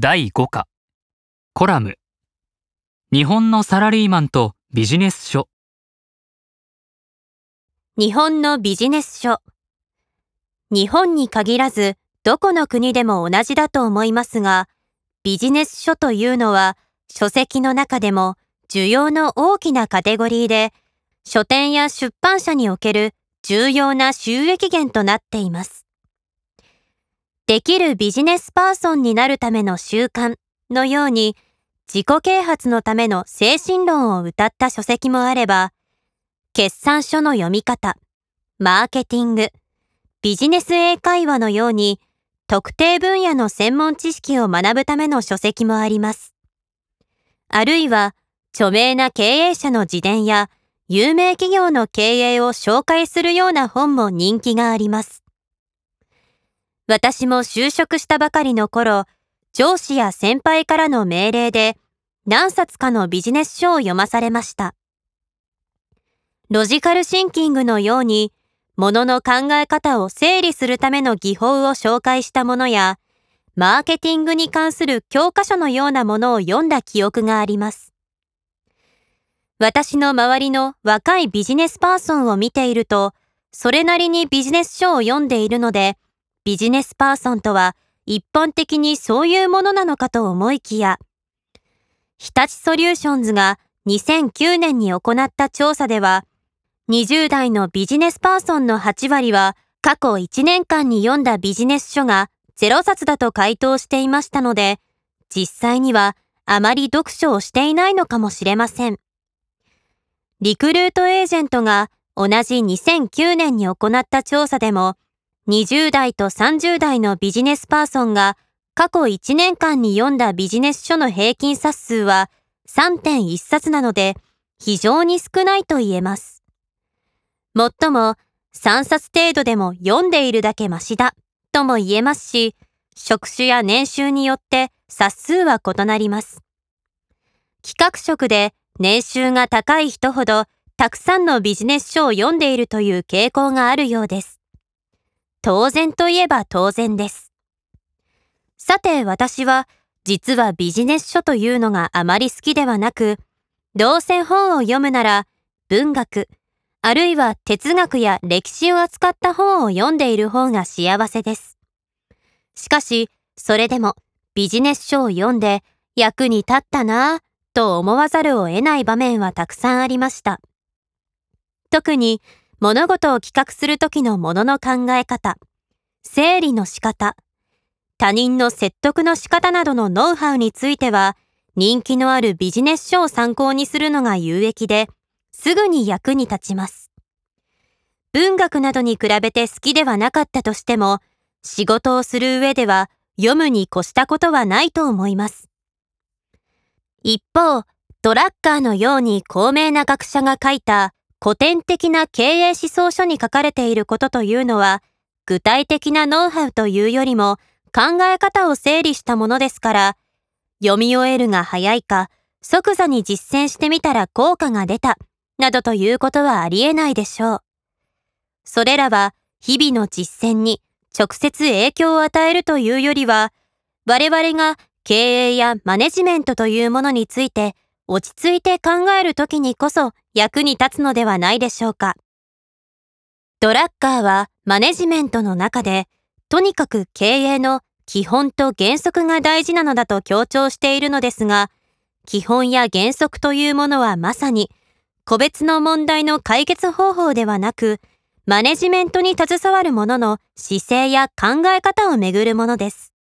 第5課。コラム。日本のサラリーマンとビジネス書。日本のビジネス書。日本に限らずどこの国でも同じだと思いますがビジネス書というのは書籍の中でも需要の大きなカテゴリーで書店や出版社における重要な収益源となっています。できるビジネスパーソンになるための習慣のように自己啓発のための精神論を謳った書籍もあれば、決算書の読み方、マーケティング、ビジネス英会話のように特定分野の専門知識を学ぶための書籍もあります。あるいは著名な経営者の自伝や有名企業の経営を紹介するような本も人気があります。私も就職したばかりの頃、上司や先輩からの命令で何冊かのビジネス書を読まされました。ロジカルシンキングのように、物の考え方を整理するための技法を紹介したものや、マーケティングに関する教科書のようなものを読んだ記憶があります。私の周りの若いビジネスパーソンを見ていると、それなりにビジネス書を読んでいるので、ビジネスパーソンとは一般的にそういうものなのかと思いきや、日立ソリューションズが2009年に行った調査では、20代のビジネスパーソンの8割は過去1年間に読んだビジネス書が0冊だと回答していましたので、実際にはあまり読書をしていないのかもしれません。リクルートエージェントが同じ2009年に行った調査でも、20代と30代のビジネスパーソンが過去1年間に読んだビジネス書の平均冊数は3.1冊なので非常に少ないと言えます。もっとも3冊程度でも読んでいるだけマシだとも言えますし、職種や年収によって冊数は異なります。企画職で年収が高い人ほどたくさんのビジネス書を読んでいるという傾向があるようです。当然といえば当然です。さて私は実はビジネス書というのがあまり好きではなく、どうせ本を読むなら文学、あるいは哲学や歴史を扱った本を読んでいる方が幸せです。しかし、それでもビジネス書を読んで役に立ったなぁと思わざるを得ない場面はたくさんありました。特に物事を企画する時のものの考え方、整理の仕方、他人の説得の仕方などのノウハウについては、人気のあるビジネス書を参考にするのが有益で、すぐに役に立ちます。文学などに比べて好きではなかったとしても、仕事をする上では読むに越したことはないと思います。一方、ドラッカーのように高名な学者が書いた古典的な経営思想書に書かれていることというのは、具体的なノウハウというよりも考え方を整理したものですから、読み終えるが早いか、即座に実践してみたら効果が出た、などということはありえないでしょう。それらは日々の実践に直接影響を与えるというよりは、我々が経営やマネジメントというものについて落ち着いて考えるときにこそ役に立つのではないでしょうか。ドラッカーはマネジメントの中で、とにかく経営の基本と原則が大事なのだと強調しているのですが、基本や原則というものはまさに、個別の問題の解決方法ではなく、マネジメントに携わる者の姿勢や考え方をめぐるものです。